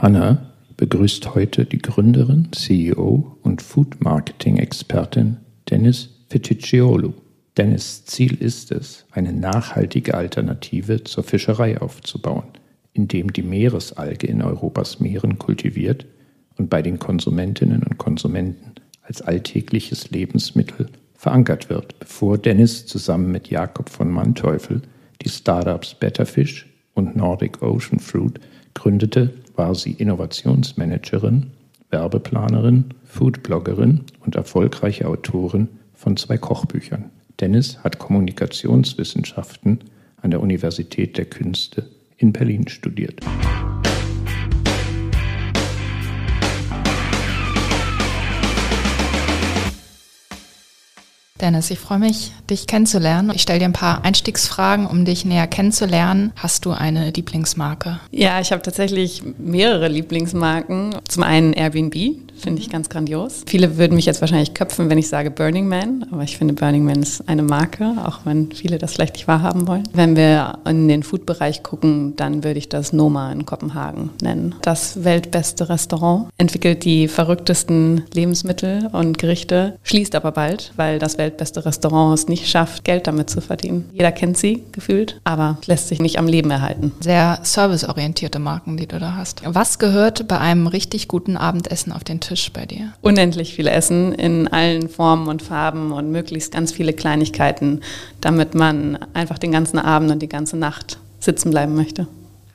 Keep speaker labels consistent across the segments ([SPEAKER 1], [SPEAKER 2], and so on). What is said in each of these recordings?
[SPEAKER 1] Hanna begrüßt heute die Gründerin, CEO und Food Marketing Expertin Dennis Feticciolo. Dennis Ziel ist es, eine nachhaltige Alternative zur Fischerei aufzubauen, indem die Meeresalge in Europas Meeren kultiviert und bei den Konsumentinnen und Konsumenten als alltägliches Lebensmittel verankert wird, bevor Dennis zusammen mit Jakob von Manteuffel die Startups Betterfish und Nordic Ocean Fruit gründete, war sie Innovationsmanagerin, Werbeplanerin, Foodbloggerin und erfolgreiche Autorin von zwei Kochbüchern. Dennis hat Kommunikationswissenschaften an der Universität der Künste in Berlin studiert.
[SPEAKER 2] Dennis, ich freue mich, dich kennenzulernen. Ich stelle dir ein paar Einstiegsfragen, um dich näher kennenzulernen. Hast du eine Lieblingsmarke?
[SPEAKER 3] Ja, ich habe tatsächlich mehrere Lieblingsmarken. Zum einen Airbnb, finde ich ganz grandios. Viele würden mich jetzt wahrscheinlich köpfen, wenn ich sage Burning Man, aber ich finde Burning Man ist eine Marke, auch wenn viele das vielleicht nicht wahrhaben wollen. Wenn wir in den Food-Bereich gucken, dann würde ich das Noma in Kopenhagen nennen. Das weltbeste Restaurant entwickelt die verrücktesten Lebensmittel und Gerichte, schließt aber bald, weil das weltbeste Restaurant es nicht schafft, Geld damit zu verdienen. Jeder kennt sie gefühlt, aber lässt sich nicht am Leben erhalten.
[SPEAKER 2] Sehr serviceorientierte Marken, die du da hast. Was gehört bei einem richtig guten Abendessen auf den Tisch? Tisch bei dir?
[SPEAKER 3] Unendlich viel Essen in allen Formen und Farben und möglichst ganz viele Kleinigkeiten, damit man einfach den ganzen Abend und die ganze Nacht sitzen bleiben möchte.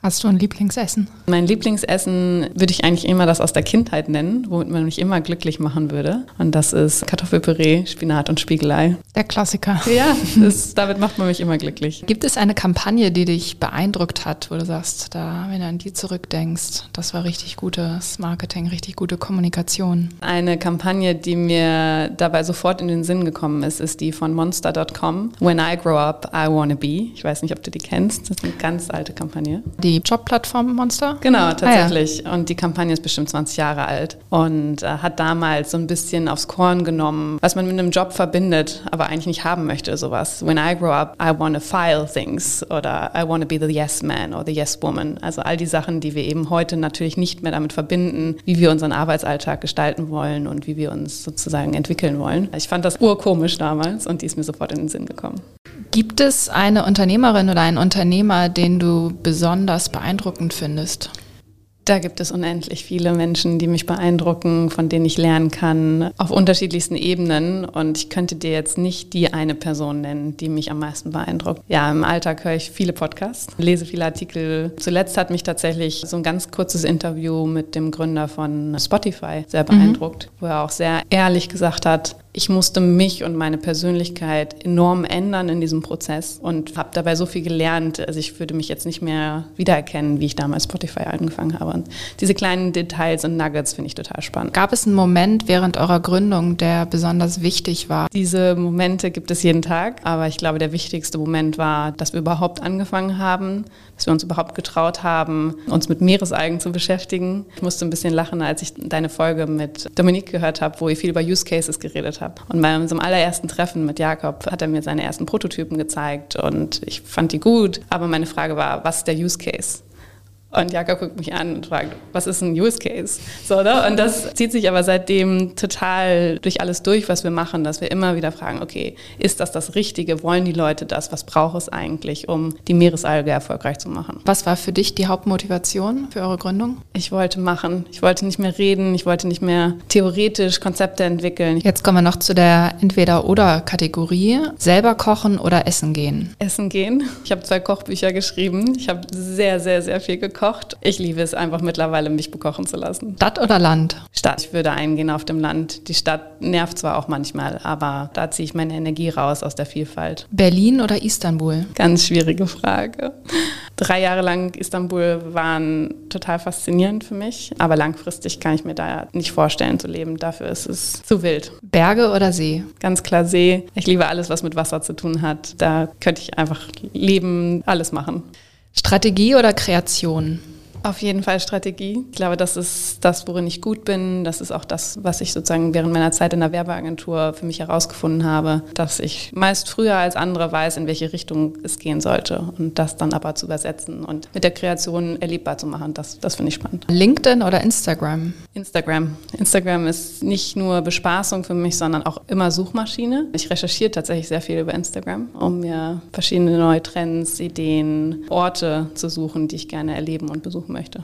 [SPEAKER 2] Hast du ein Lieblingsessen?
[SPEAKER 3] Mein Lieblingsessen würde ich eigentlich immer das aus der Kindheit nennen, womit man mich immer glücklich machen würde. Und das ist Kartoffelpüree, Spinat und Spiegelei.
[SPEAKER 2] Der Klassiker.
[SPEAKER 3] Ja, das, damit macht man mich immer glücklich.
[SPEAKER 2] Gibt es eine Kampagne, die dich beeindruckt hat, wo du sagst, da, wenn du an die zurückdenkst, das war richtig gutes Marketing, richtig gute Kommunikation?
[SPEAKER 3] Eine Kampagne, die mir dabei sofort in den Sinn gekommen ist, ist die von Monster.com. When I grow up, I wanna be. Ich weiß nicht, ob du die kennst. Das ist eine ganz alte Kampagne.
[SPEAKER 2] Die die Jobplattform Monster?
[SPEAKER 3] Genau, tatsächlich. Ah, ja. Und die Kampagne ist bestimmt 20 Jahre alt und äh, hat damals so ein bisschen aufs Korn genommen, was man mit einem Job verbindet, aber eigentlich nicht haben möchte, sowas. When I grow up, I want to file things oder I want to be the yes man or the yes woman. Also all die Sachen, die wir eben heute natürlich nicht mehr damit verbinden, wie wir unseren Arbeitsalltag gestalten wollen und wie wir uns sozusagen entwickeln wollen. Ich fand das urkomisch damals und die ist mir sofort in den Sinn gekommen.
[SPEAKER 2] Gibt es eine Unternehmerin oder einen Unternehmer, den du besonders beeindruckend findest?
[SPEAKER 3] Da gibt es unendlich viele Menschen, die mich beeindrucken, von denen ich lernen kann, auf unterschiedlichsten Ebenen. Und ich könnte dir jetzt nicht die eine Person nennen, die mich am meisten beeindruckt. Ja, im Alltag höre ich viele Podcasts, lese viele Artikel. Zuletzt hat mich tatsächlich so ein ganz kurzes Interview mit dem Gründer von Spotify sehr beeindruckt, mhm. wo er auch sehr ehrlich gesagt hat, ich musste mich und meine Persönlichkeit enorm ändern in diesem Prozess und habe dabei so viel gelernt. Also ich würde mich jetzt nicht mehr wiedererkennen, wie ich damals Spotify angefangen habe. Und diese kleinen Details und Nuggets finde ich total spannend.
[SPEAKER 2] Gab es einen Moment während eurer Gründung, der besonders wichtig war?
[SPEAKER 3] Diese Momente gibt es jeden Tag, aber ich glaube, der wichtigste Moment war, dass wir überhaupt angefangen haben, dass wir uns überhaupt getraut haben, uns mit Meeresalgen zu beschäftigen. Ich musste ein bisschen lachen, als ich deine Folge mit Dominique gehört habe, wo ihr viel über Use Cases geredet habt. Und bei unserem allerersten Treffen mit Jakob hat er mir seine ersten Prototypen gezeigt und ich fand die gut. Aber meine Frage war, was ist der Use Case? Und Jakob guckt mich an und fragt, was ist ein Use Case? So, ne? Und das zieht sich aber seitdem total durch alles durch, was wir machen, dass wir immer wieder fragen, okay, ist das das Richtige? Wollen die Leute das? Was braucht es eigentlich, um die Meeresalge erfolgreich zu machen?
[SPEAKER 2] Was war für dich die Hauptmotivation für eure Gründung?
[SPEAKER 3] Ich wollte machen. Ich wollte nicht mehr reden. Ich wollte nicht mehr theoretisch Konzepte entwickeln.
[SPEAKER 2] Jetzt kommen wir noch zu der Entweder-Oder-Kategorie. Selber kochen oder essen gehen?
[SPEAKER 3] Essen gehen. Ich habe zwei Kochbücher geschrieben. Ich habe sehr, sehr, sehr viel gekocht gekocht. Ich liebe es einfach mittlerweile, mich bekochen zu lassen.
[SPEAKER 2] Stadt oder Land?
[SPEAKER 3] Stadt. Ich würde eingehen auf dem Land. Die Stadt nervt zwar auch manchmal, aber da ziehe ich meine Energie raus aus der Vielfalt.
[SPEAKER 2] Berlin oder Istanbul?
[SPEAKER 3] Ganz schwierige Frage. Drei Jahre lang Istanbul waren total faszinierend für mich, aber langfristig kann ich mir da nicht vorstellen zu leben. Dafür ist es zu wild.
[SPEAKER 2] Berge oder See?
[SPEAKER 3] Ganz klar See. Ich liebe alles, was mit Wasser zu tun hat. Da könnte ich einfach leben, alles machen.
[SPEAKER 2] Strategie oder Kreation?
[SPEAKER 3] Auf jeden Fall Strategie. Ich glaube, das ist das, worin ich gut bin. Das ist auch das, was ich sozusagen während meiner Zeit in der Werbeagentur für mich herausgefunden habe, dass ich meist früher als andere weiß, in welche Richtung es gehen sollte und das dann aber zu übersetzen und mit der Kreation erlebbar zu machen. Das, das finde ich spannend.
[SPEAKER 2] LinkedIn oder Instagram?
[SPEAKER 3] Instagram. Instagram ist nicht nur Bespaßung für mich, sondern auch immer Suchmaschine. Ich recherchiere tatsächlich sehr viel über Instagram, um mir verschiedene neue Trends, Ideen, Orte zu suchen, die ich gerne erleben und besuchen möchte.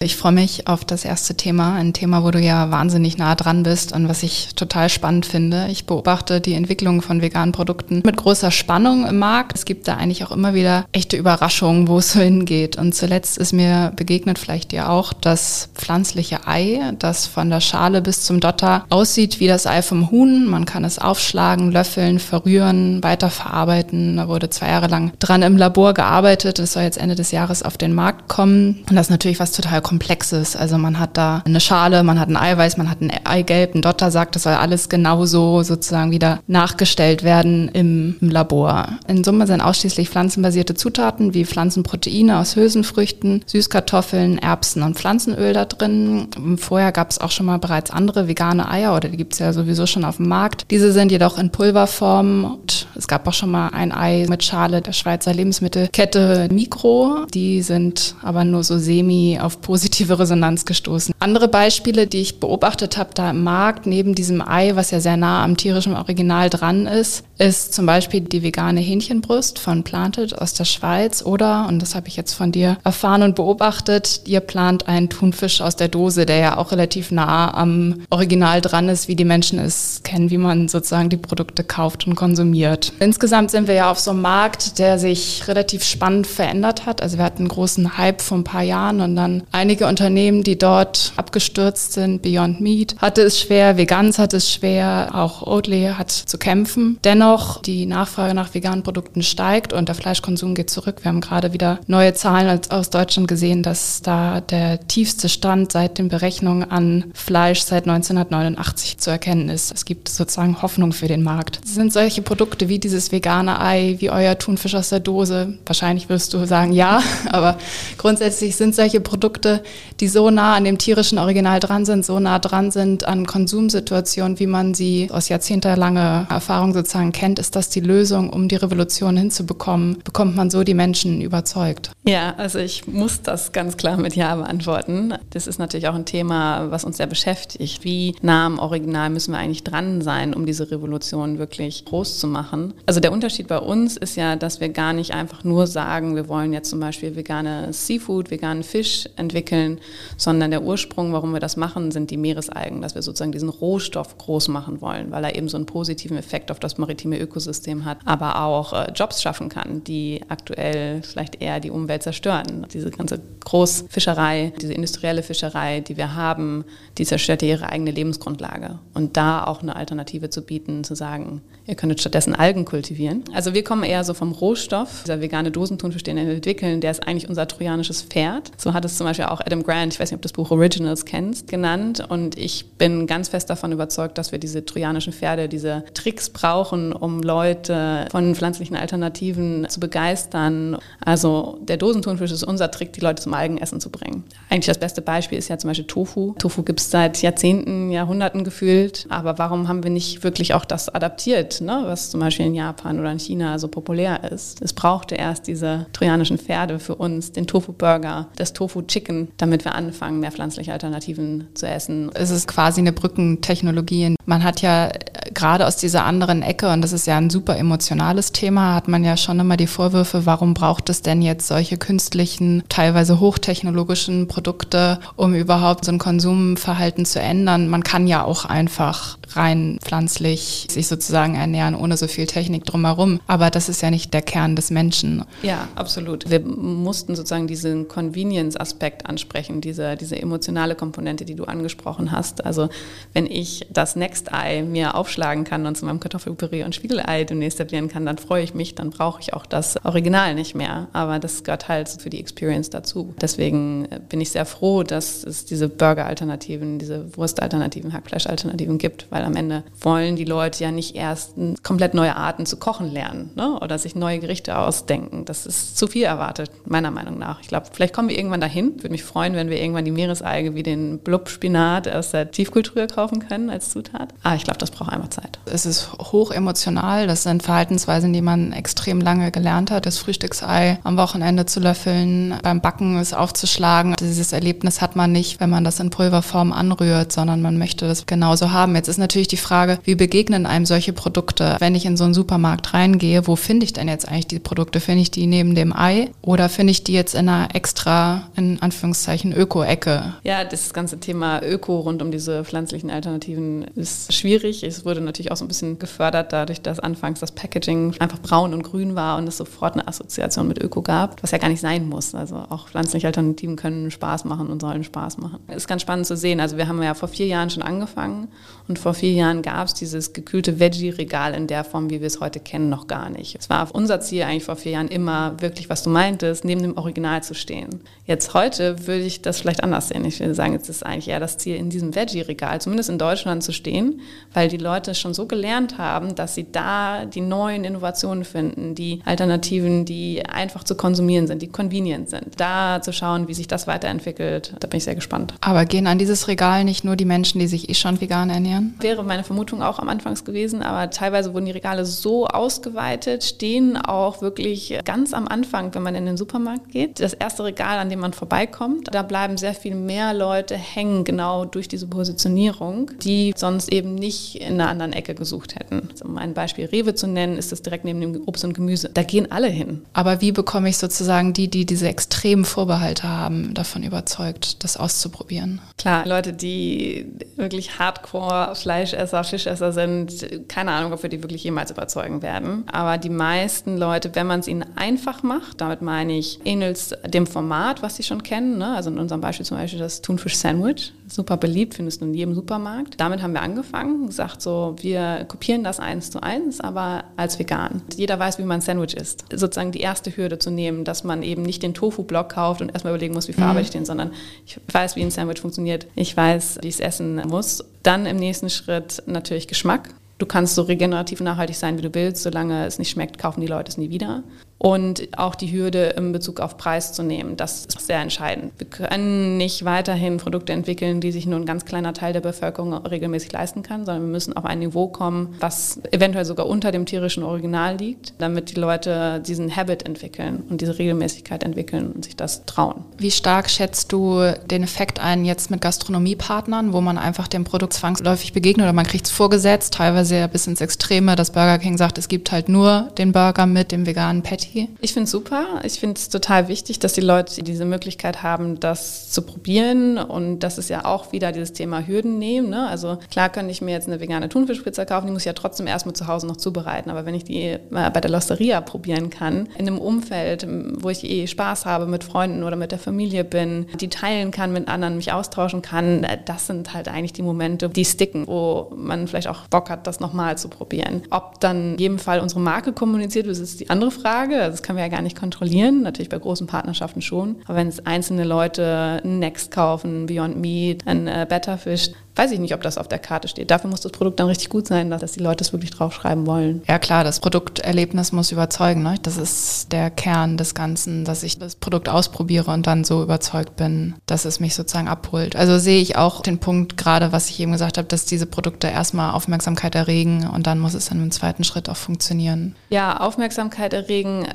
[SPEAKER 2] Ich freue mich auf das erste Thema, ein Thema, wo du ja wahnsinnig nah dran bist und was ich total spannend finde. Ich beobachte die Entwicklung von veganen Produkten mit großer Spannung im Markt. Es gibt da eigentlich auch immer wieder echte Überraschungen, wo es so hingeht. Und zuletzt ist mir begegnet vielleicht dir auch das pflanzliche Ei, das von der Schale bis zum Dotter aussieht wie das Ei vom Huhn. Man kann es aufschlagen, löffeln, verrühren, weiterverarbeiten. Da wurde zwei Jahre lang dran im Labor gearbeitet. Das soll jetzt Ende des Jahres auf den Markt kommen. Und das ist natürlich was total Komplexes. Also man hat da eine Schale, man hat ein Eiweiß, man hat ein Eigelb, ein Dotter sagt, das soll alles genauso sozusagen wieder nachgestellt werden im, im Labor. In Summe sind ausschließlich pflanzenbasierte Zutaten wie Pflanzenproteine aus Hülsenfrüchten, Süßkartoffeln, Erbsen und Pflanzenöl da drin. Vorher gab es auch schon mal bereits andere vegane Eier oder die gibt es ja sowieso schon auf dem Markt. Diese sind jedoch in Pulverform und es gab auch schon mal ein Ei mit Schale der Schweizer Lebensmittelkette Mikro. Die sind aber nur so semi auf positiv positive Resonanz gestoßen. Andere Beispiele, die ich beobachtet habe da im Markt, neben diesem Ei, was ja sehr nah am tierischen Original dran ist, ist zum Beispiel die vegane Hähnchenbrust von Planted aus der Schweiz oder, und das habe ich jetzt von dir erfahren und beobachtet, ihr plant einen Thunfisch aus der Dose, der ja auch relativ nah am Original dran ist, wie die Menschen es kennen, wie man sozusagen die Produkte kauft und konsumiert. Insgesamt sind wir ja auf so einem Markt, der sich relativ spannend verändert hat. Also wir hatten einen großen Hype vor ein paar Jahren und dann ein einige Unternehmen, die dort abgestürzt sind. Beyond Meat hatte es schwer, Vegans hatte es schwer, auch Oatly hat zu kämpfen. Dennoch, die Nachfrage nach veganen Produkten steigt und der Fleischkonsum geht zurück. Wir haben gerade wieder neue Zahlen aus Deutschland gesehen, dass da der tiefste Stand seit den Berechnungen an Fleisch seit 1989 zu erkennen ist. Es gibt sozusagen Hoffnung für den Markt. Sind solche Produkte wie dieses vegane Ei, wie euer Thunfisch aus der Dose, wahrscheinlich wirst du sagen ja, aber grundsätzlich sind solche Produkte die so nah an dem tierischen Original dran sind, so nah dran sind an Konsumsituationen, wie man sie aus jahrzehntelanger Erfahrung sozusagen kennt, ist das die Lösung, um die Revolution hinzubekommen? Bekommt man so die Menschen überzeugt?
[SPEAKER 3] Ja, also ich muss das ganz klar mit Ja beantworten. Das ist natürlich auch ein Thema, was uns sehr beschäftigt. Wie nah am Original müssen wir eigentlich dran sein, um diese Revolution wirklich groß zu machen? Also der Unterschied bei uns ist ja, dass wir gar nicht einfach nur sagen, wir wollen jetzt zum Beispiel vegane Seafood, veganen Fisch entwickeln, sondern der Ursprung, warum wir das machen, sind die Meeresalgen, dass wir sozusagen diesen Rohstoff groß machen wollen, weil er eben so einen positiven Effekt auf das maritime Ökosystem hat, aber auch äh, Jobs schaffen kann, die aktuell vielleicht eher die Umwelt zerstören. Diese ganze Großfischerei, diese industrielle Fischerei, die wir haben, die zerstört ihre eigene Lebensgrundlage. Und da auch eine Alternative zu bieten, zu sagen, ihr könntet stattdessen Algen kultivieren. Also wir kommen eher so vom Rohstoff, dieser vegane Dosenthunfisch, den wir entwickeln, der ist eigentlich unser trojanisches Pferd. So hat es zum Beispiel auch Adam Grant, ich weiß nicht, ob du das Buch Originals kennst, genannt. Und ich bin ganz fest davon überzeugt, dass wir diese trojanischen Pferde, diese Tricks brauchen, um Leute von pflanzlichen Alternativen zu begeistern. Also der Dosentunfisch ist unser Trick, die Leute zum Algenessen zu bringen. Eigentlich das beste Beispiel ist ja zum Beispiel Tofu. Tofu gibt es seit Jahrzehnten, Jahrhunderten gefühlt. Aber warum haben wir nicht wirklich auch das adaptiert, ne? was zum Beispiel in Japan oder in China so populär ist? Es brauchte erst diese trojanischen Pferde für uns, den Tofu-Burger, das Tofu-Chicken, damit wir anfangen, mehr pflanzliche Alternativen zu essen.
[SPEAKER 2] Es ist quasi eine Brückentechnologie. Man hat ja gerade aus dieser anderen Ecke, und das ist ja ein super emotionales Thema, hat man ja schon immer die Vorwürfe, warum braucht es denn jetzt solche künstlichen, teilweise hochtechnologischen Produkte, um überhaupt so ein Konsumverhalten zu ändern. Man kann ja auch einfach rein pflanzlich sich sozusagen ernähren, ohne so viel Technik drumherum. Aber das ist ja nicht der Kern des Menschen.
[SPEAKER 3] Ja, absolut. Wir mussten sozusagen diesen Convenience-Aspekt ansprechen, diese, diese emotionale Komponente, die du angesprochen hast. Also wenn ich das Next Eye mir aufschlagen kann und zu meinem Kartoffelpüree und Spiegelei demnächst servieren kann, dann freue ich mich, dann brauche ich auch das Original nicht mehr. Aber das gehört halt für die Experience dazu. Deswegen äh, bin ich sehr froh, dass es diese Burger-Alternativen, diese Wurst-Alternativen, Hackfleisch-Alternativen gibt, weil am Ende wollen die Leute ja nicht erst komplett neue Arten zu kochen lernen ne? oder sich neue Gerichte ausdenken. Das ist zu viel erwartet, meiner Meinung nach. Ich glaube, vielleicht kommen wir irgendwann dahin. Würde mich freuen, wenn wir irgendwann die Meeresalge wie den Blub-Spinat aus der Tiefkultur kaufen können als Zutat. Aber ich glaube, das braucht einfach Zeit.
[SPEAKER 2] Es ist hoch emotional. Das sind Verhaltensweisen, die man extrem lange gelernt hat. Das Frühstücksei am Wochenende zu löffeln, beim Backen es aufzuschlagen. Dieses Erlebnis hat man nicht, wenn man das in Pulverform anrührt, sondern man möchte das genauso haben. Jetzt ist natürlich die Frage, wie begegnen einem solche Produkte? Wenn ich in so einen Supermarkt reingehe, wo finde ich denn jetzt eigentlich die Produkte? Finde ich die neben dem Ei oder finde ich die jetzt in einer extra, in Anführungszeichen, Öko-Ecke?
[SPEAKER 3] Ja, das ganze Thema Öko rund um diese pflanzlichen Alternativen ist schwierig. Es wurde natürlich auch so ein bisschen gefördert dadurch, dass anfangs das Packaging einfach braun und grün war und es sofort eine Assoziation mit Öko gab, was ja gar nicht sein muss. Also auch pflanzliche Alternativen können Spaß machen und sollen Spaß machen. Es ist ganz spannend zu sehen. Also wir haben ja vor vier Jahren schon angefangen und vor vier Jahren gab es dieses gekühlte Veggie-Regal in der Form, wie wir es heute kennen, noch gar nicht. Es war unser Ziel eigentlich vor vier Jahren immer wirklich, was du meintest, neben dem Original zu stehen. Jetzt heute würde ich das vielleicht anders sehen. Ich würde sagen, jetzt ist eigentlich eher das Ziel, in diesem Veggie-Regal, zumindest in Deutschland, zu stehen, weil die Leute schon so gelernt haben, dass sie da die neuen Innovationen finden, die Alternativen, die einfach zu konsumieren sind, die convenient sind. Da zu schauen, wie sich das weiterentwickelt, da bin ich sehr gespannt.
[SPEAKER 2] Aber gehen an dieses Regal nicht nur die Menschen, die sich eh schon vegan ernähren?
[SPEAKER 3] Wäre meine Vermutung auch am Anfang gewesen, aber teilweise wurden die Regale so ausgeweitet, stehen auch wirklich ganz am Anfang, wenn man in den Supermarkt geht. Das erste Regal, an dem man vorbeikommt, da bleiben sehr viel mehr Leute hängen, genau durch diese Positionierung, die sonst eben nicht in einer anderen Ecke gesucht hätten. Also ein Beispiel Rewe zu nennen, ist das direkt neben dem Obst und Gemüse. Da gehen alle hin.
[SPEAKER 2] Aber wie bekomme ich sozusagen die, die diese extremen Vorbehalte haben, davon überzeugt, das auszuprobieren?
[SPEAKER 3] Klar, Leute, die wirklich Hardcore Fleischesser, Fischesser sind, keine Ahnung, ob wir die wirklich jemals überzeugen werden. Aber die meisten Leute, wenn man es ihnen einfach macht, damit meine ich, ähnelt dem Format, was sie schon kennen. Ne? Also in unserem Beispiel zum Beispiel das Thunfisch-Sandwich. Super beliebt, findest du in jedem Supermarkt. Damit haben wir angefangen, gesagt so, wir kopieren das eins zu eins, aber als vegan. Jeder weiß, wie man ein Sandwich isst. Sozusagen die erste Hürde zu nehmen, dass man eben nicht den Tofu-Block kauft und erstmal überlegen muss, wie verarbeite ich den, sondern ich weiß, wie ein Sandwich funktioniert. Ich weiß, wie ich es essen muss. Dann im nächsten Schritt natürlich Geschmack. Du kannst so regenerativ nachhaltig sein, wie du willst. Solange es nicht schmeckt, kaufen die Leute es nie wieder und auch die Hürde in Bezug auf Preis zu nehmen. Das ist sehr entscheidend. Wir können nicht weiterhin Produkte entwickeln, die sich nur ein ganz kleiner Teil der Bevölkerung regelmäßig leisten kann, sondern wir müssen auf ein Niveau kommen, was eventuell sogar unter dem tierischen Original liegt, damit die Leute diesen Habit entwickeln und diese Regelmäßigkeit entwickeln und sich das trauen.
[SPEAKER 2] Wie stark schätzt du den Effekt ein jetzt mit Gastronomiepartnern, wo man einfach dem Produkt zwangsläufig begegnet oder man kriegt es vorgesetzt, teilweise ja bis ins Extreme, dass Burger King sagt, es gibt halt nur den Burger mit dem veganen Patty Patty?
[SPEAKER 3] Ich finde es super. Ich finde es total wichtig, dass die Leute diese Möglichkeit haben, das zu probieren. Und das ist ja auch wieder dieses Thema Hürden nehmen. Ne? Also klar könnte ich mir jetzt eine vegane Thunfischpizza kaufen, die muss ich ja trotzdem erstmal zu Hause noch zubereiten. Aber wenn ich die mal bei der Losteria probieren kann, in einem Umfeld, wo ich eh Spaß habe, mit Freunden oder mit der Familie bin, die teilen kann mit anderen, mich austauschen kann, das sind halt eigentlich die Momente, die sticken, wo man vielleicht auch Bock hat, das nochmal zu probieren. Ob dann in jedem Fall unsere Marke kommuniziert wird, ist die andere Frage. Frage. Das können wir ja gar nicht kontrollieren. Natürlich bei großen Partnerschaften schon. Aber wenn es einzelne Leute Next kaufen, Beyond Meat, ein äh, Better Fish, weiß ich nicht, ob das auf der Karte steht. Dafür muss das Produkt dann richtig gut sein, dass die Leute es wirklich draufschreiben wollen.
[SPEAKER 2] Ja klar, das Produkterlebnis muss überzeugen. Ne? Das ist der Kern des Ganzen, dass ich das Produkt ausprobiere und dann so überzeugt bin, dass es mich sozusagen abholt. Also sehe ich auch den Punkt gerade, was ich eben gesagt habe, dass diese Produkte erstmal Aufmerksamkeit erregen und dann muss es dann im zweiten Schritt auch funktionieren.
[SPEAKER 3] Ja, Aufmerksamkeit erregen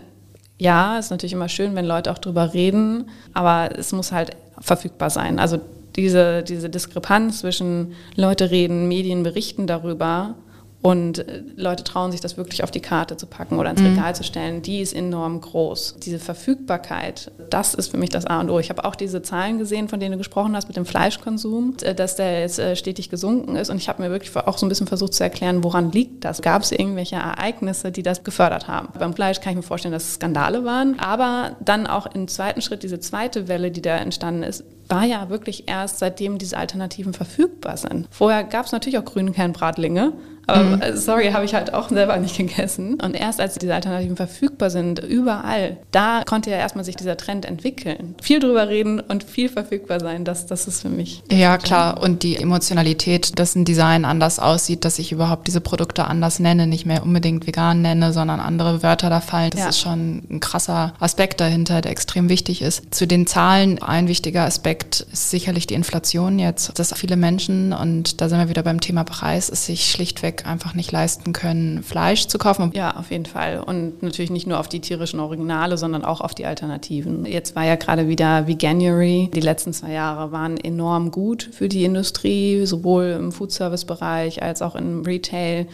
[SPEAKER 3] ja, ist natürlich immer schön, wenn Leute auch drüber reden, aber es muss halt verfügbar sein. Also diese, diese Diskrepanz zwischen Leute reden, Medien berichten darüber und äh, Leute trauen sich das wirklich auf die Karte zu packen oder ins mhm. Regal zu stellen, die ist enorm groß. Diese Verfügbarkeit, das ist für mich das A und O. Ich habe auch diese Zahlen gesehen, von denen du gesprochen hast mit dem Fleischkonsum, äh, dass der jetzt äh, stetig gesunken ist und ich habe mir wirklich auch so ein bisschen versucht zu erklären, woran liegt das? Gab es irgendwelche Ereignisse, die das gefördert haben? Beim Fleisch kann ich mir vorstellen, dass es Skandale waren, aber dann auch im zweiten Schritt diese zweite Welle, die da entstanden ist, war ja wirklich erst seitdem diese Alternativen verfügbar sind. Vorher gab es natürlich auch Grünkernbratlinge, Aber mhm. Äh, sorry, habe ich halt auch selber nicht gegessen. Und erst als diese Alternativen verfügbar sind, überall, da konnte ja erstmal sich dieser Trend entwickeln. Viel drüber reden und viel verfügbar sein, das, das ist für mich.
[SPEAKER 2] Ja, klar. Und die Emotionalität, dass ein Design anders aussieht, dass ich überhaupt diese Produkte anders nenne, nicht mehr unbedingt vegan nenne, sondern andere Wörter da fallen. Das ja. ist schon ein krasser Aspekt dahinter, der extrem wichtig ist. Zu den Zahlen, ein wichtiger Aspekt ist sicherlich die Inflation jetzt, dass viele Menschen, und da sind wir wieder beim Thema Preis, es sich schlichtweg einfach nicht leisten können, Fleisch zu kaufen.
[SPEAKER 3] Ja, auf jeden Fall. Und natürlich nicht nur auf die tierischen Originale, sondern auch auf die Alternativen. Jetzt war ja gerade wieder Veganuary. Die letzten zwei Jahre waren enorm gut für die Industrie, sowohl im Foodservice-Bereich als auch im Retail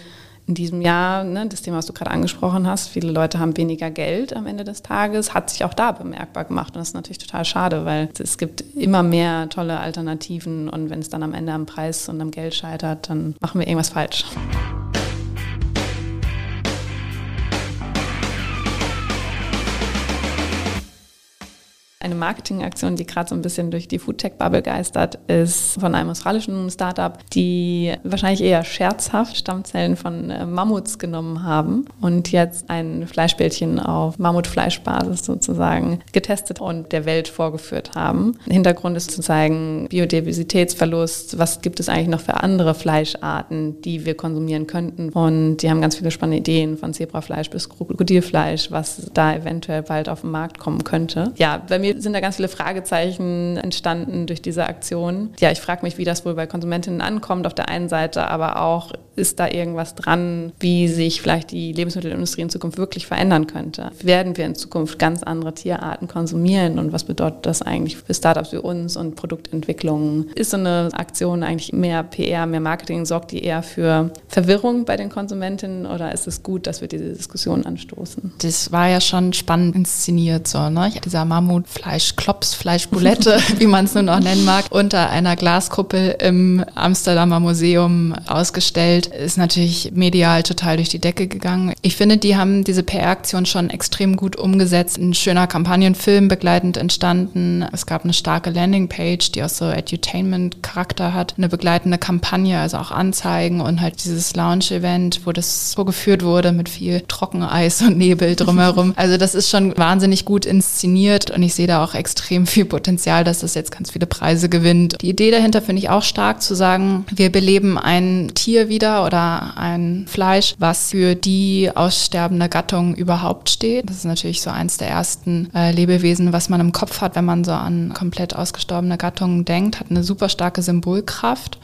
[SPEAKER 3] in diesem Jahr, ne, das Thema, was du gerade angesprochen hast, viele Leute haben weniger Geld am Ende des Tages, hat sich auch da bemerkbar gemacht. Und das ist natürlich total schade, weil es gibt immer mehr tolle Alternativen und wenn es dann am Ende am Preis und am Geld scheitert, dann machen wir irgendwas falsch. Eine Marketingaktion, die gerade so ein bisschen durch die Foodtech-Bubble geistert, ist von einem australischen Startup, die wahrscheinlich eher scherzhaft Stammzellen von äh, Mammuts genommen haben und jetzt ein Fleischbällchen auf Mammutfleischbasis sozusagen getestet und der Welt vorgeführt haben. Hintergrund ist zu zeigen, Biodiversitätsverlust, was gibt es eigentlich noch für andere Fleischarten, die wir konsumieren könnten. Und die haben ganz viele spannende Ideen von Zebrafleisch bis Krokodilfleisch, was da eventuell bald auf den Markt kommen könnte. Ja, bei mir sind da ganz viele Fragezeichen entstanden durch diese Aktion. Ja, ich frage mich, wie das wohl bei Konsumentinnen ankommt auf der einen Seite, aber auch, ist da irgendwas dran, wie sich vielleicht die Lebensmittelindustrie in Zukunft wirklich verändern könnte? Werden wir in Zukunft ganz andere Tierarten konsumieren und was bedeutet das eigentlich für Startups wie uns und Produktentwicklungen? Ist so eine Aktion eigentlich mehr PR, mehr Marketing, sorgt die eher für Verwirrung bei den Konsumentinnen oder ist es gut, dass wir diese Diskussion anstoßen?
[SPEAKER 2] Das war ja schon spannend inszeniert, so, ne? Dieser Mammut Fleischklops, Fleischboulette, wie man es nun auch nennen mag, unter einer Glaskuppel im Amsterdamer Museum ausgestellt, ist natürlich medial total durch die Decke gegangen. Ich finde, die haben diese PR-Aktion schon extrem gut umgesetzt. Ein schöner Kampagnenfilm begleitend entstanden. Es gab eine starke Landingpage, die auch so Edutainment-Charakter hat. Eine begleitende Kampagne, also auch Anzeigen und halt dieses Lounge-Event, wo das vorgeführt wurde mit viel Trockeneis und Nebel drumherum. Also das ist schon wahnsinnig gut inszeniert und ich sehe da auch extrem viel Potenzial, dass das jetzt ganz viele Preise gewinnt. Die Idee dahinter finde ich auch stark zu sagen, wir beleben ein Tier wieder oder ein Fleisch, was für die aussterbende Gattung überhaupt steht. Das ist natürlich so eins der ersten äh, Lebewesen, was man im Kopf hat, wenn man so an komplett ausgestorbene Gattungen denkt, hat eine super starke Symbolkraft.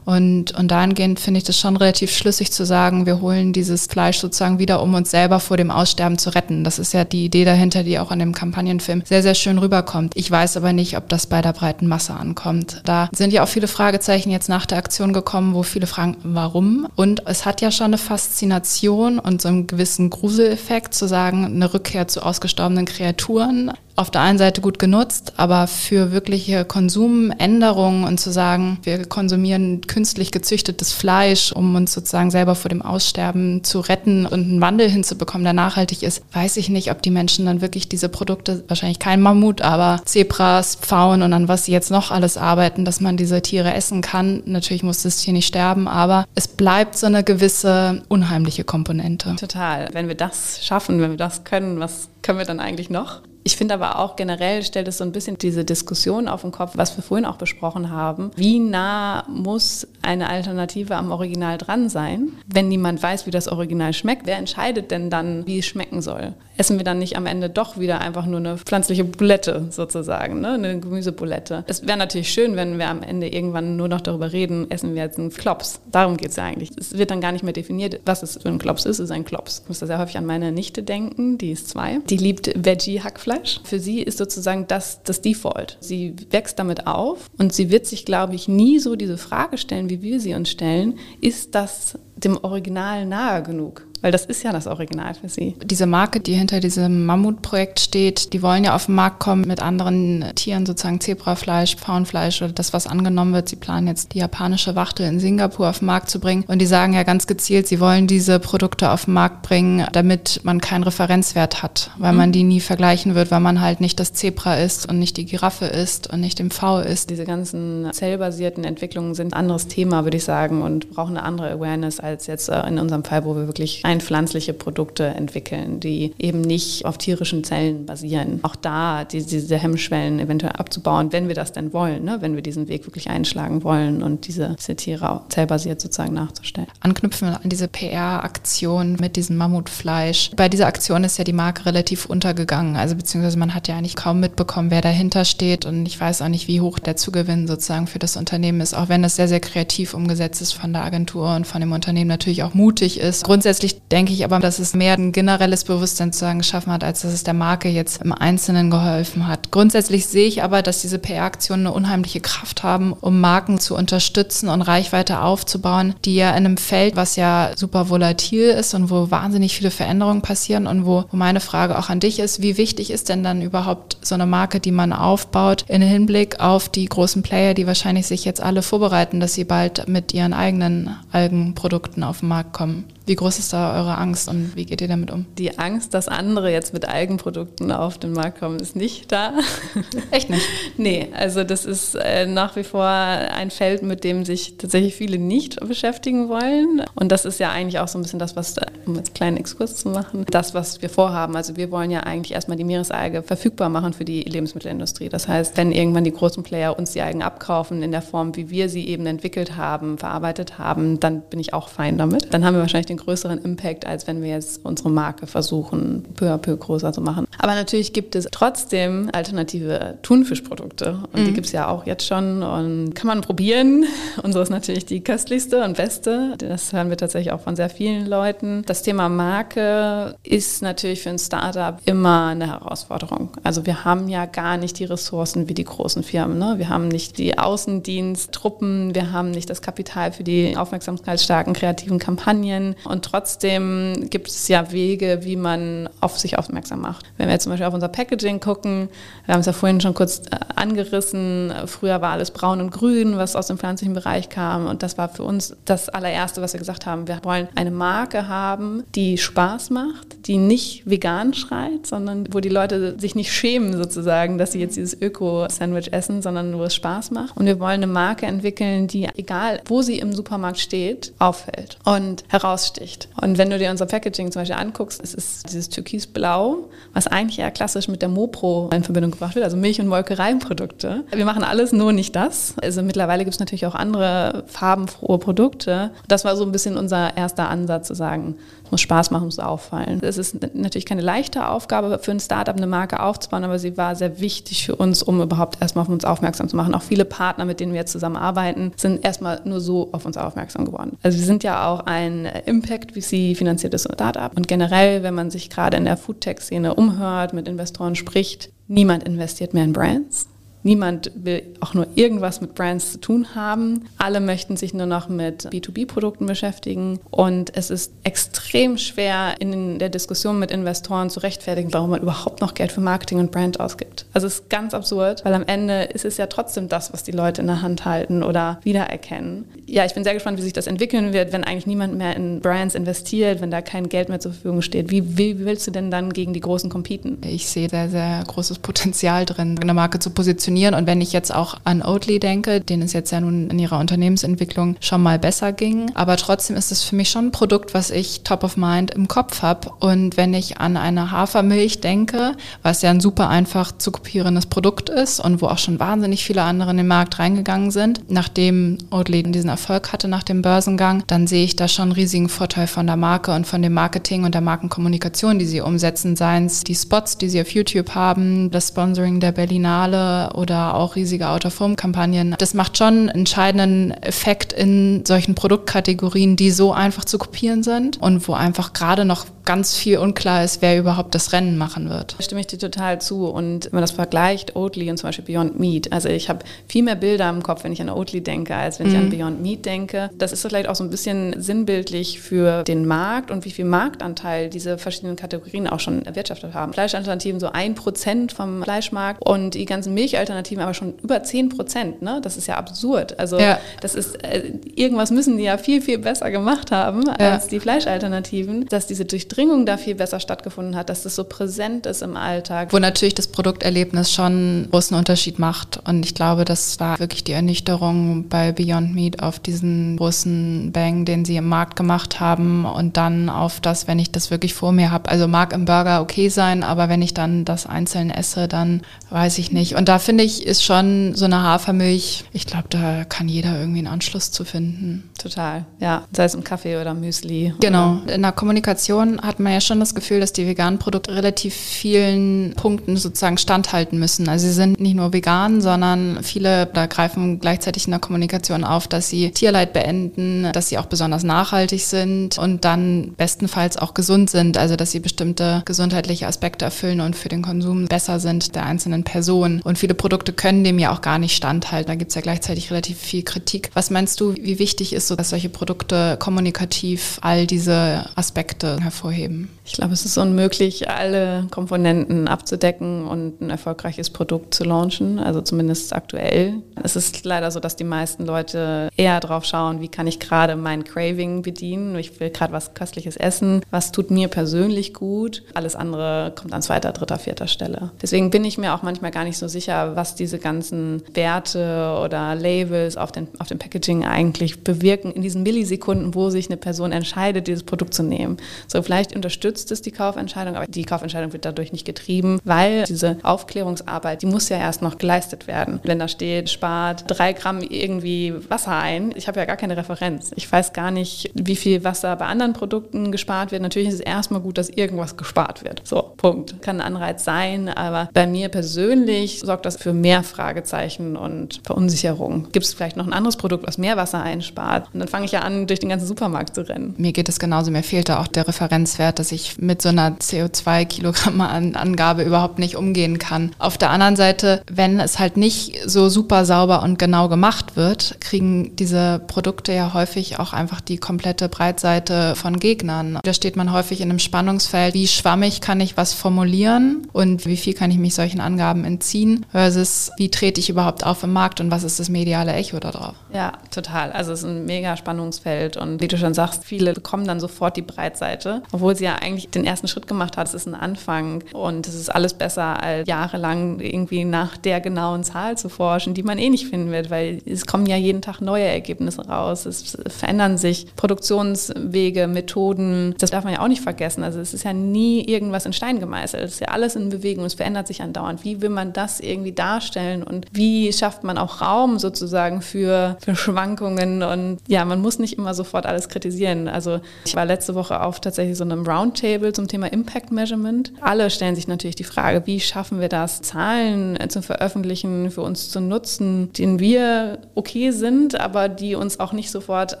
[SPEAKER 2] Und, und dahingehend finde ich das schon relativ schlüssig zu sagen, wir holen dieses Fleisch sozusagen wieder, um uns selber vor dem Aussterben zu retten. Das ist ja die Idee dahinter, die auch an dem Kampagnenfilm sehr, sehr schön rüberkommt. Ich weiß aber nicht, ob das bei der breiten Masse ankommt. Da sind ja auch viele Fragezeichen jetzt nach der Aktion gekommen, wo viele fragen, warum? Und es hat ja schon eine Faszination und so einen gewissen Gruseleffekt zu sagen, eine Rückkehr zu ausgestorbenen Kreaturen auf der einen Seite gut genutzt, aber für wirkliche Konsumänderungen und zu sagen, wir konsumieren künstlich gezüchtetes Fleisch, um uns sozusagen selber vor dem Aussterben zu retten und einen Wandel hinzubekommen, der nachhaltig ist, weiß ich nicht, ob die Menschen dann wirklich diese Produkte, wahrscheinlich kein Mammut, aber Zebras, Pfauen und an was sie jetzt noch alles arbeiten, dass man diese Tiere essen kann. Natürlich muss das Tier nicht sterben, aber es bleibt so eine gewisse unheimliche Komponente.
[SPEAKER 3] Total. Wenn wir das schaffen, wenn wir das können, was können wir dann eigentlich noch? Ich finde aber auch generell stellt es so ein bisschen diese Diskussion auf den Kopf, was wir vorhin auch besprochen haben. Wie nah muss eine Alternative am Original dran sein, wenn niemand weiß, wie das Original schmeckt? Wer entscheidet denn dann, wie es schmecken soll? Essen wir dann nicht am Ende doch wieder einfach nur eine pflanzliche Boulette sozusagen, ne? eine Gemüseboulette? Es wäre natürlich schön, wenn wir am Ende irgendwann nur noch darüber reden, essen wir jetzt einen Klops. Darum geht es ja eigentlich. Es wird dann gar nicht mehr definiert, was es für ein Klops ist. Es ist ein Klops. Ich muss da sehr häufig an meine Nichte denken, die ist zwei. Die liebt Veggie-Hackfleisch. Fleisch. Für sie ist sozusagen das das Default. Sie wächst damit auf und sie wird sich, glaube ich, nie so diese Frage stellen, wie wir sie uns stellen, ist das dem Original nahe genug? Weil das ist ja das Original für sie.
[SPEAKER 2] Diese Marke, die hinter diesem Mammutprojekt steht, die wollen ja auf den Markt kommen mit anderen Tieren, sozusagen Zebrafleisch, Pfauenfleisch oder das, was angenommen wird. Sie planen jetzt die japanische Wachtel in Singapur auf den Markt zu bringen und die sagen ja ganz gezielt, sie wollen diese Produkte auf den Markt bringen, damit man keinen Referenzwert hat, weil mhm. man die nie vergleichen wird, weil man halt nicht das Zebra ist und nicht die Giraffe ist und nicht dem V ist.
[SPEAKER 3] Diese ganzen zellbasierten Entwicklungen sind ein anderes Thema, würde ich sagen, und brauchen eine andere Awareness als jetzt äh, in unserem Fall, wo wir wirklich rein pflanzliche Produkte entwickeln, die eben nicht auf tierischen Zellen basieren. Auch da die, diese Hemmschwellen eventuell abzubauen, wenn wir das denn wollen, ne? wenn wir diesen Weg wirklich einschlagen wollen und diese, diese Tiere zellbasiert sozusagen nachzustellen.
[SPEAKER 2] Anknüpfen an diese PR-Aktion mit diesem Mammutfleisch. Bei dieser Aktion ist ja die Marke relativ untergegangen, also beziehungsweise man hat ja eigentlich kaum mitbekommen, wer dahinter steht und ich weiß auch nicht, wie hoch der Zugewinn sozusagen für das Unternehmen ist, auch wenn es sehr, sehr kreativ umgesetzt ist von der Agentur und von dem Unternehmen natürlich auch mutig ist. Grundsätzlich denke ich aber, dass es mehr ein generelles Bewusstsein sozusagen geschaffen hat, als dass es der Marke jetzt im Einzelnen geholfen hat. Grundsätzlich sehe ich aber, dass diese PR-Aktionen eine unheimliche Kraft haben, um Marken zu unterstützen und Reichweite aufzubauen, die ja in einem Feld, was ja super volatil ist und wo wahnsinnig viele Veränderungen passieren und wo, wo meine Frage auch an dich ist, wie wichtig ist denn dann überhaupt so eine Marke, die man aufbaut, in Hinblick auf die großen Player, die wahrscheinlich sich jetzt alle vorbereiten, dass sie bald mit ihren eigenen Algenprodukten auf den Markt kommen? Wie groß ist da eure Angst und wie geht ihr damit um?
[SPEAKER 3] Die Angst, dass andere jetzt mit Algenprodukten auf den Markt kommen, ist nicht da.
[SPEAKER 2] Echt nicht?
[SPEAKER 3] nee, also das ist äh, nach wie vor ein Feld, mit dem sich tatsächlich viele nicht beschäftigen wollen. Und das ist ja eigentlich auch so ein bisschen das, was, um jetzt einen kleinen Exkurs zu machen, das, was wir vorhaben. Also wir wollen ja eigentlich erstmal die Meeresalge verfügbar machen für die Lebensmittelindustrie. Das heißt, wenn irgendwann die großen Player uns die Algen abkaufen in der Form, wie wir sie eben entwickelt haben, verarbeitet haben, dann bin ich auch fein damit. Dann haben wir wahrscheinlich den den größeren Impact, als wenn wir jetzt unsere Marke versuchen, peu à peu größer zu machen. Aber natürlich gibt es trotzdem alternative Thunfischprodukte. Und mhm. die gibt es ja auch jetzt schon und kann man probieren. Unsere ist natürlich die köstlichste und beste. Das hören wir tatsächlich auch von sehr vielen Leuten. Das Thema Marke ist natürlich für ein Startup immer eine Herausforderung. Also wir haben ja gar nicht die Ressourcen wie die großen Firmen. Ne? Wir haben nicht die Außendiensttruppen, wir haben nicht das Kapital für die aufmerksamkeitsstarken kreativen Kampagnen. Und trotzdem gibt es ja Wege, wie man auf sich aufmerksam macht. Wenn wir jetzt zum Beispiel auf unser Packaging gucken, wir haben es ja vorhin schon kurz äh, angerissen, früher war alles braun und grün, was aus dem pflanzlichen Bereich kam. Und das war für uns das allererste, was wir gesagt haben. Wir wollen eine Marke haben, die Spaß macht, die nicht vegan schreit, sondern wo die Leute sich nicht schämen sozusagen, dass sie jetzt dieses Öko-Sandwich essen, sondern wo es Spaß macht. Und wir wollen eine Marke entwickeln, die, egal wo sie im Supermarkt steht, auffällt und heraussticht heraussticht. Und wenn du dir unser Packaging zum Beispiel anguckst, es ist dieses Türkisblau, was eigentlich eher klassisch mit der Mopro in Verbindung gebracht wird, also Milch- und Molkereienprodukte. Wir machen alles, nur nicht das. Also mittlerweile gibt es natürlich auch andere farbenfrohe Produkte. Das war so ein bisschen unser erster Ansatz zu sagen, es muss Spaß machen, es muss auffallen. Es ist natürlich keine leichte Aufgabe für ein Startup, eine Marke aufzubauen, aber sie war sehr wichtig für uns, um überhaupt erstmal auf uns aufmerksam zu machen. Auch viele Partner, mit denen wir jetzt zusammenarbeiten, sind erstmal nur so auf uns aufmerksam geworden. Also wir sind ja auch ein Impact VC finanziertes Startup und generell, wenn man sich gerade in der Foodtech-Szene umhört, mit Investoren spricht, niemand investiert mehr in Brands. Niemand will auch nur irgendwas mit Brands zu tun haben. Alle möchten sich nur noch mit B2B-Produkten beschäftigen. Und es ist extrem schwer in der Diskussion mit Investoren zu rechtfertigen, warum man überhaupt noch Geld für Marketing und Brand ausgibt. Also es ist ganz absurd, weil am Ende ist es ja trotzdem das, was die Leute in der Hand halten oder wiedererkennen. Ja, ich bin sehr gespannt, wie sich das entwickeln wird, wenn eigentlich niemand mehr in Brands investiert, wenn da kein Geld mehr zur Verfügung steht. Wie, wie willst du denn dann gegen die Großen competen?
[SPEAKER 2] Ich sehe sehr, sehr großes Potenzial drin, eine Marke zu positionieren funktionieren. Und wenn ich jetzt auch an Oatly denke, denen es jetzt ja nun in ihrer Unternehmensentwicklung schon mal besser ging, aber trotzdem ist es für mich schon ein Produkt, was ich top of mind im Kopf habe. Und wenn ich an eine Hafermilch denke, was ja ein super einfach zu kopierendes Produkt ist und wo auch schon wahnsinnig viele andere in den Markt reingegangen sind, nachdem Oatly diesen Erfolg hatte nach dem Börsengang, dann sehe ich da schon einen riesigen Vorteil von der Marke und von dem Marketing und der Markenkommunikation, die sie umsetzen, seien es die Spots, die sie auf YouTube haben, das Sponsoring der Berlinale oder auch riesige Out-of-Home-Kampagnen. Das macht schon einen entscheidenden Effekt in solchen Produktkategorien, die so einfach zu kopieren sind und wo einfach gerade noch ganz viel unklar ist, wer überhaupt das Rennen machen wird.
[SPEAKER 3] Da stimme ich dir total zu. Und wenn man das vergleicht, Oatly und zum Beispiel Beyond Meat, also ich habe viel mehr Bilder im Kopf, wenn ich an Oatly denke, als wenn mm. ich an mhm. Beyond Meat denke, das ist vielleicht auch so ein bisschen sinnbildlich für den Markt und wie viel Marktanteil diese verschiedenen Kategorien auch schon erwirtschaftet haben. Fleischalternativen so ein Prozent vom Fleischmarkt und die ganzen Milchalternativen aber schon über zehn Prozent. Ne? Das ist ja absurd. Also ja. das ist, äh, irgendwas müssen die ja viel, viel besser gemacht haben ja. als die Fleischalternativen, dass diese Durchdringung da viel besser stattgefunden hat, dass das so präsent ist im Alltag.
[SPEAKER 2] Wo natürlich das Produkterlebnis schon einen großen Unterschied macht. Und ich glaube, das war wirklich die Ernüchterung bei Beyond Meat auf diesen großen Bang, den sie im Markt gemacht haben und dann auf das, wenn ich das wirklich vor mir habe. Also mag im Burger okay sein, aber wenn ich dann das einzeln esse, dann weiß ich nicht. Und da finde ich, ist schon so eine Hafermilch, ich glaube, da kann jeder irgendwie einen Anschluss zu finden.
[SPEAKER 3] Total, ja. Sei es im Kaffee oder Müsli.
[SPEAKER 2] Genau. Oder? In der Kommunikation hat man ja schon das Gefühl, dass die veganen Produkte relativ vielen Punkten sozusagen standhalten müssen. Also sie sind nicht nur vegan, sondern viele da greifen gleichzeitig in der Kommunikation auf, dass sie Tierleid beenden, dass sie auch besonders nachhaltig sind und dann bestenfalls auch gesund sind, also dass sie bestimmte gesundheitliche Aspekte erfüllen und für den Konsum besser sind der einzelnen Person. Und viele Produkte können dem ja auch gar nicht standhalten. Da gibt es ja gleichzeitig relativ viel Kritik. Was meinst du, wie wichtig ist so, dass solche Produkte kommunikativ all diese Aspekte hervorheben?
[SPEAKER 3] Ich glaube, es ist unmöglich, alle Komponenten abzudecken und ein erfolgreiches Produkt zu launchen, also zumindest aktuell. Es ist leider so, dass die meisten Leute eher drauf schauen, wie kann ich gerade mein Craving bedienen. Ich will gerade was Köstliches essen, was tut mir persönlich gut. Alles andere kommt an zweiter, dritter, vierter Stelle. Deswegen bin ich mir auch manchmal gar nicht so sicher, was diese ganzen Werte oder Labels auf, den, auf dem Packaging eigentlich bewirken in diesen Millisekunden, wo sich eine Person entscheidet, dieses Produkt zu nehmen. So vielleicht unterstützt es die Kaufentscheidung, aber die Kaufentscheidung wird dadurch nicht getrieben, weil diese Aufklärungsarbeit, die muss ja erst noch geleistet werden. Wenn da steht, spart drei Gramm irgendwie Wasser ein, ich habe ja gar keine Referenz. Ich weiß gar nicht, wie viel Wasser bei anderen Produkten gespart wird. Natürlich ist es erstmal gut, dass irgendwas gespart wird. So, Punkt. Kann ein Anreiz sein, aber bei mir persönlich sorgt das für mehr Fragezeichen und Verunsicherung. Gibt es vielleicht noch ein anderes Produkt, was mehr Wasser einspart? Und dann fange ich ja an, durch den ganzen Supermarkt zu rennen.
[SPEAKER 2] Mir geht es genauso. Mir fehlt da auch der Referenzwert, dass ich mit so einer CO2-Kilogramm-Angabe überhaupt nicht umgehen kann. Auf der anderen Seite, wenn es halt nicht so super sauber und genau gemacht wird, kriegen diese Produkte ja häufig auch einfach die komplette Breitseite von Gegnern. Da steht man häufig in einem Spannungsfeld, wie schwammig kann ich was formulieren und wie viel kann ich mich solchen Angaben entziehen versus wie trete ich überhaupt auf im Markt und was ist das mediale Echo darauf.
[SPEAKER 3] Ja, total. Also es ist ein mega Spannungsfeld und wie du schon sagst, viele bekommen dann sofort die Breitseite, obwohl sie ja eigentlich den ersten Schritt gemacht hat. Es ist ein Anfang und es ist alles besser als jahrelang irgendwie nach der genauen Zahl zu forschen, die man eh nicht finden wird, weil es kommen ja jeden Tag neue Ergebnisse raus. Es verändern sich Produktionswege, Methoden. Das darf man ja auch nicht vergessen. Also es ist ja nie irgendwas in Stein gemeißelt. Es ist ja alles in Bewegung. Es verändert sich andauernd. Wie will man das irgendwie darstellen und wie schafft man auch Raum sozusagen für, für Schwankungen? Und ja, man muss nicht immer sofort alles kritisieren. Also ich war letzte Woche auf tatsächlich so einem Roundtable zum Thema Impact Measurement. Alle stellen sich natürlich die Frage, wie schaffen wir das, Zahlen zu veröffentlichen, für uns zu nutzen, denen wir okay sind, aber die uns auch nicht sofort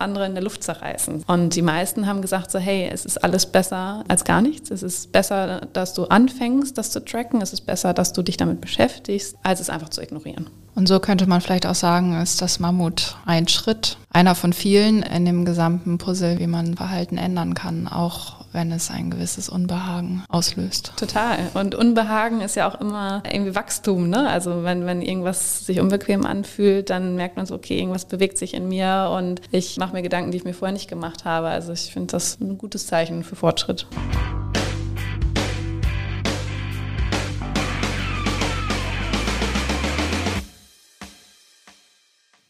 [SPEAKER 3] andere in der Luft zerreißen. Und die meisten haben gesagt so, hey, es ist alles besser als gar nichts. Es ist besser, dass du anfängst, das zu tracken. Es ist besser, dass du dich damit beschäftigst, als es einfach zu ignorieren.
[SPEAKER 2] Und so könnte man vielleicht auch sagen, ist das Mammut ein Schritt, einer von vielen in dem gesamten Puzzle, wie man Verhalten ändern kann, auch wenn es ein gewisses Unbehagen auslöst.
[SPEAKER 3] Total. Und Unbehagen ist ja auch immer irgendwie Wachstum. Ne? Also wenn, wenn irgendwas sich unbequem anfühlt, dann merkt man so, okay, irgendwas bewegt sich in mir und ich mache mir Gedanken, die ich mir vorher nicht gemacht habe. Also ich finde das ein gutes Zeichen für Fortschritt.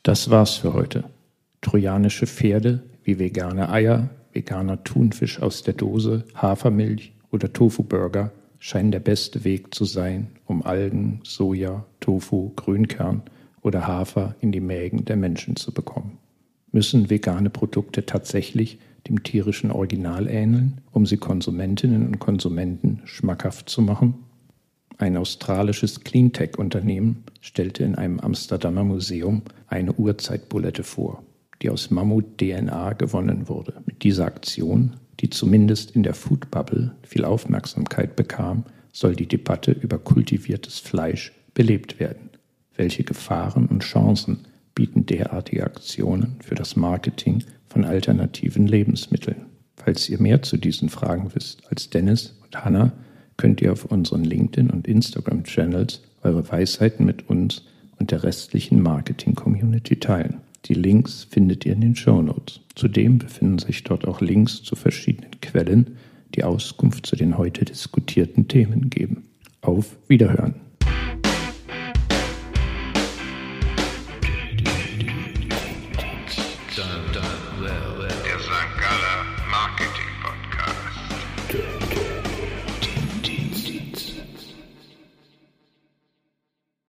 [SPEAKER 1] Das war's für heute. Trojanische Pferde wie vegane Eier, veganer Thunfisch aus der Dose, Hafermilch oder Tofu-Burger scheinen der beste Weg zu sein, um Algen, Soja, Tofu, Grünkern oder Hafer in die Mägen der Menschen zu bekommen. Müssen vegane Produkte tatsächlich dem tierischen Original ähneln, um sie Konsumentinnen und Konsumenten schmackhaft zu machen? Ein australisches Cleantech-Unternehmen stellte in einem Amsterdamer Museum eine Urzeitbulette vor, die aus Mammut-DNA gewonnen wurde. Mit dieser Aktion, die zumindest in der Food Bubble viel Aufmerksamkeit bekam, soll die Debatte über kultiviertes Fleisch belebt werden. Welche Gefahren und Chancen bieten derartige Aktionen für das Marketing von alternativen Lebensmitteln. Falls ihr mehr zu diesen Fragen wisst als Dennis und Hannah, könnt ihr auf unseren LinkedIn- und Instagram-Channels eure Weisheiten mit uns und der restlichen Marketing-Community teilen. Die Links findet ihr in den Show Notes. Zudem befinden sich dort auch Links zu verschiedenen Quellen, die Auskunft zu den heute diskutierten Themen geben. Auf Wiederhören!